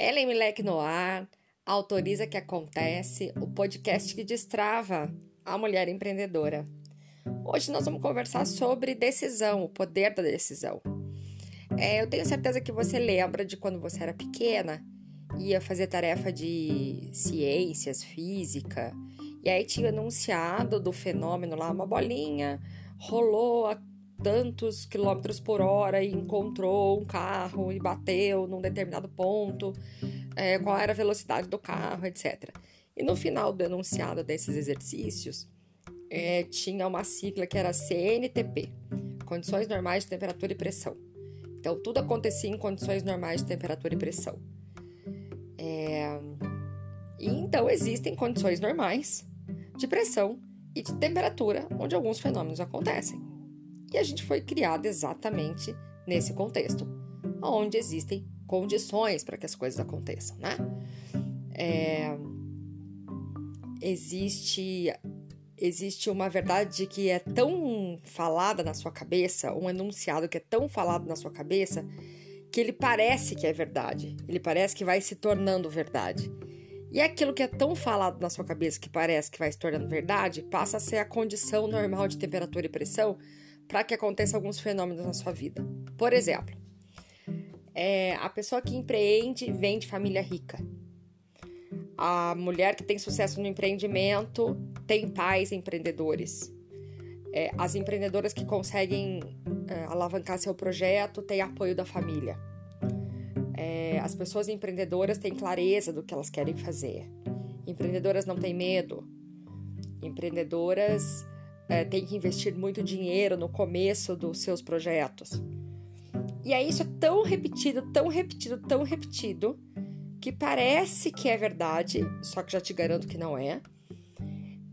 Ellen Milek no ar, autoriza que acontece, o podcast que destrava a mulher empreendedora. Hoje nós vamos conversar sobre decisão, o poder da decisão. É, eu tenho certeza que você lembra de quando você era pequena, ia fazer tarefa de ciências, física, e aí tinha anunciado do fenômeno lá, uma bolinha rolou tantos quilômetros por hora e encontrou um carro e bateu num determinado ponto, é, qual era a velocidade do carro, etc. E no final do enunciado desses exercícios, é, tinha uma sigla que era CNTP Condições Normais de Temperatura e Pressão. Então, tudo acontecia em condições normais de temperatura e pressão. É... E então existem condições normais de pressão e de temperatura onde alguns fenômenos acontecem. E a gente foi criado exatamente nesse contexto, onde existem condições para que as coisas aconteçam, né? É, existe existe uma verdade que é tão falada na sua cabeça, um enunciado que é tão falado na sua cabeça, que ele parece que é verdade, ele parece que vai se tornando verdade. E aquilo que é tão falado na sua cabeça que parece que vai se tornando verdade, passa a ser a condição normal de temperatura e pressão para que aconteça alguns fenômenos na sua vida. Por exemplo, é, a pessoa que empreende vem de família rica. A mulher que tem sucesso no empreendimento tem pais empreendedores. É, as empreendedoras que conseguem é, alavancar seu projeto têm apoio da família. É, as pessoas empreendedoras têm clareza do que elas querem fazer. Empreendedoras não têm medo. Empreendedoras é, têm que investir muito dinheiro no começo dos seus projetos. E aí isso é tão repetido, tão repetido, tão repetido, que parece que é verdade, só que já te garanto que não é.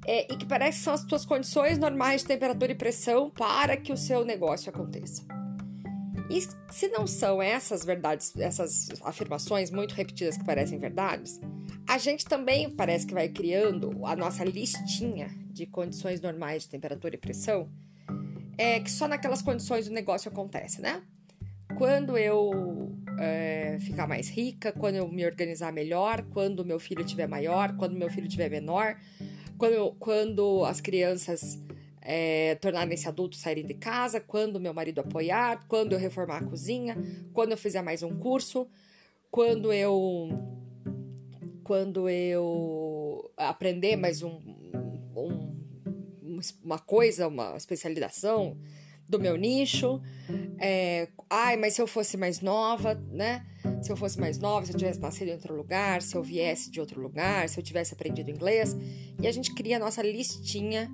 é e que parece que são as tuas condições normais de temperatura e pressão para que o seu negócio aconteça. E se não são essas verdades, essas afirmações muito repetidas que parecem verdades, a gente também parece que vai criando a nossa listinha de condições normais de temperatura e pressão, é que só naquelas condições o negócio acontece, né? Quando eu é, ficar mais rica, quando eu me organizar melhor, quando meu filho tiver maior, quando meu filho tiver menor, quando, quando as crianças é, tornarem-se adultos, saírem de casa, quando meu marido apoiar, quando eu reformar a cozinha, quando eu fizer mais um curso, quando eu quando eu aprender mais um, um uma coisa, uma especialização do meu nicho. É, ai, mas se eu fosse mais nova, né? Se eu fosse mais nova, se eu tivesse nascido em outro lugar, se eu viesse de outro lugar, se eu tivesse aprendido inglês. E a gente cria a nossa listinha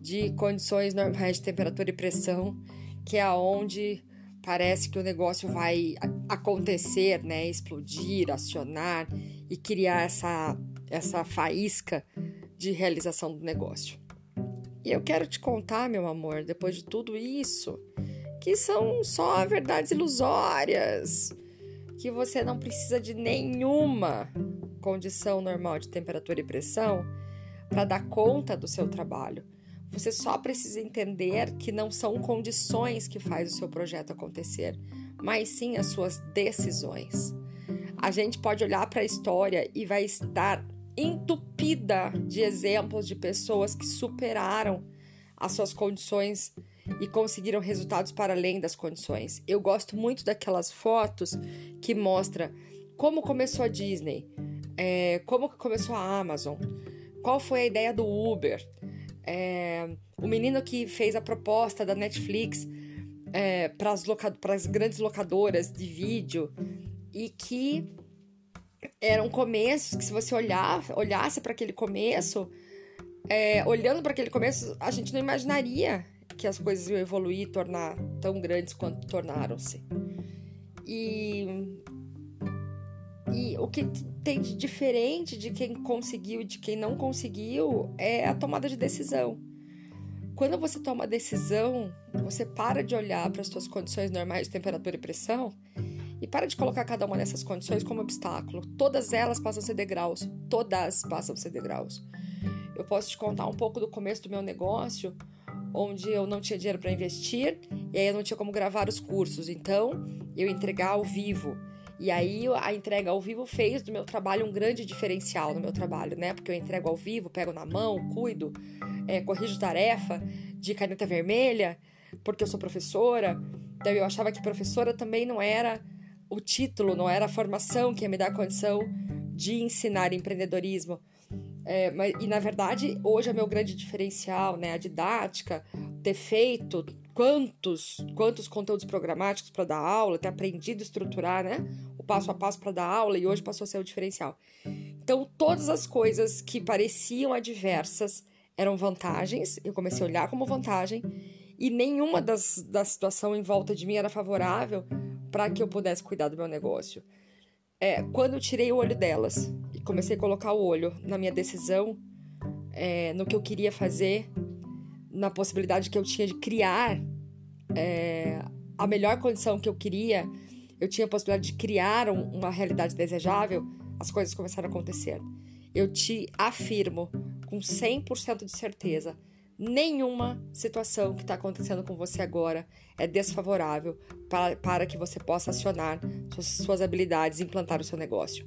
de condições normais de temperatura e pressão, que é aonde parece que o negócio vai acontecer, né, explodir, acionar e criar essa essa faísca de realização do negócio. E eu quero te contar, meu amor, depois de tudo isso, que são só verdades ilusórias, que você não precisa de nenhuma condição normal de temperatura e pressão para dar conta do seu trabalho você só precisa entender que não são condições que faz o seu projeto acontecer, mas sim as suas decisões. A gente pode olhar para a história e vai estar entupida de exemplos de pessoas que superaram as suas condições e conseguiram resultados para além das condições. Eu gosto muito daquelas fotos que mostra como começou a Disney, é, como começou a Amazon, qual foi a ideia do Uber, é, o menino que fez a proposta da Netflix é, para as grandes locadoras de vídeo e que eram começos que se você olhar, olhasse para aquele começo, é, olhando para aquele começo, a gente não imaginaria que as coisas iam evoluir e tornar tão grandes quanto tornaram-se. E, e o que tem de diferente de quem conseguiu e de quem não conseguiu é a tomada de decisão. Quando você toma decisão, você para de olhar para as suas condições normais de temperatura e pressão e para de colocar cada uma dessas condições como obstáculo. Todas elas passam a ser degraus. Todas passam a ser degraus. Eu posso te contar um pouco do começo do meu negócio, onde eu não tinha dinheiro para investir e aí eu não tinha como gravar os cursos. Então, eu entregar ao vivo. E aí a entrega ao vivo fez do meu trabalho um grande diferencial no meu trabalho, né? Porque eu entrego ao vivo, pego na mão, cuido, é, corrijo tarefa de caneta vermelha, porque eu sou professora. Então eu achava que professora também não era o título, não era a formação que ia me dar condição de ensinar empreendedorismo. É, mas, e na verdade, hoje é meu grande diferencial, né? A didática, ter feito quantos, quantos conteúdos programáticos para dar aula, ter aprendido a estruturar, né? O passo a passo para dar aula e hoje passou a ser o diferencial. Então, todas as coisas que pareciam adversas eram vantagens, eu comecei a olhar como vantagem, e nenhuma das, da situação em volta de mim era favorável para que eu pudesse cuidar do meu negócio. É, quando eu tirei o olho delas e comecei a colocar o olho na minha decisão, é, no que eu queria fazer, na possibilidade que eu tinha de criar é, a melhor condição que eu queria, eu tinha a possibilidade de criar um, uma realidade desejável, as coisas começaram a acontecer. Eu te afirmo com 100% de certeza nenhuma situação que está acontecendo com você agora é desfavorável para, para que você possa acionar suas, suas habilidades e implantar o seu negócio.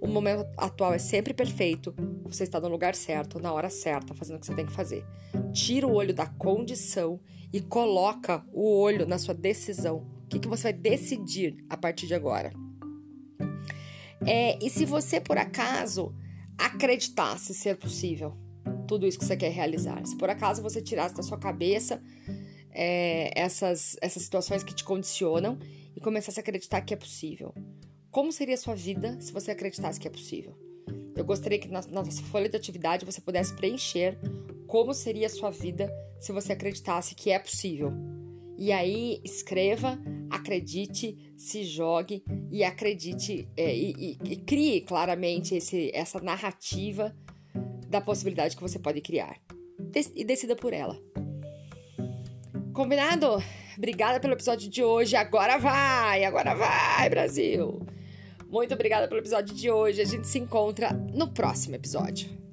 O momento atual é sempre perfeito, você está no lugar certo, na hora certa, fazendo o que você tem que fazer. Tira o olho da condição e coloca o olho na sua decisão. O que, que você vai decidir a partir de agora? É, e se você, por acaso, acreditasse ser possível, tudo isso que você quer realizar. Se por acaso você tirasse da sua cabeça é, essas, essas situações que te condicionam e começasse a acreditar que é possível. Como seria a sua vida se você acreditasse que é possível? Eu gostaria que na, nossa folha de atividade você pudesse preencher como seria a sua vida se você acreditasse que é possível. E aí escreva, acredite, se jogue e acredite é, e, e, e, crie claramente esse, essa narrativa da possibilidade que você pode criar. E decida por ela. Combinado? Obrigada pelo episódio de hoje. Agora vai! Agora vai, Brasil! Muito obrigada pelo episódio de hoje. A gente se encontra no próximo episódio.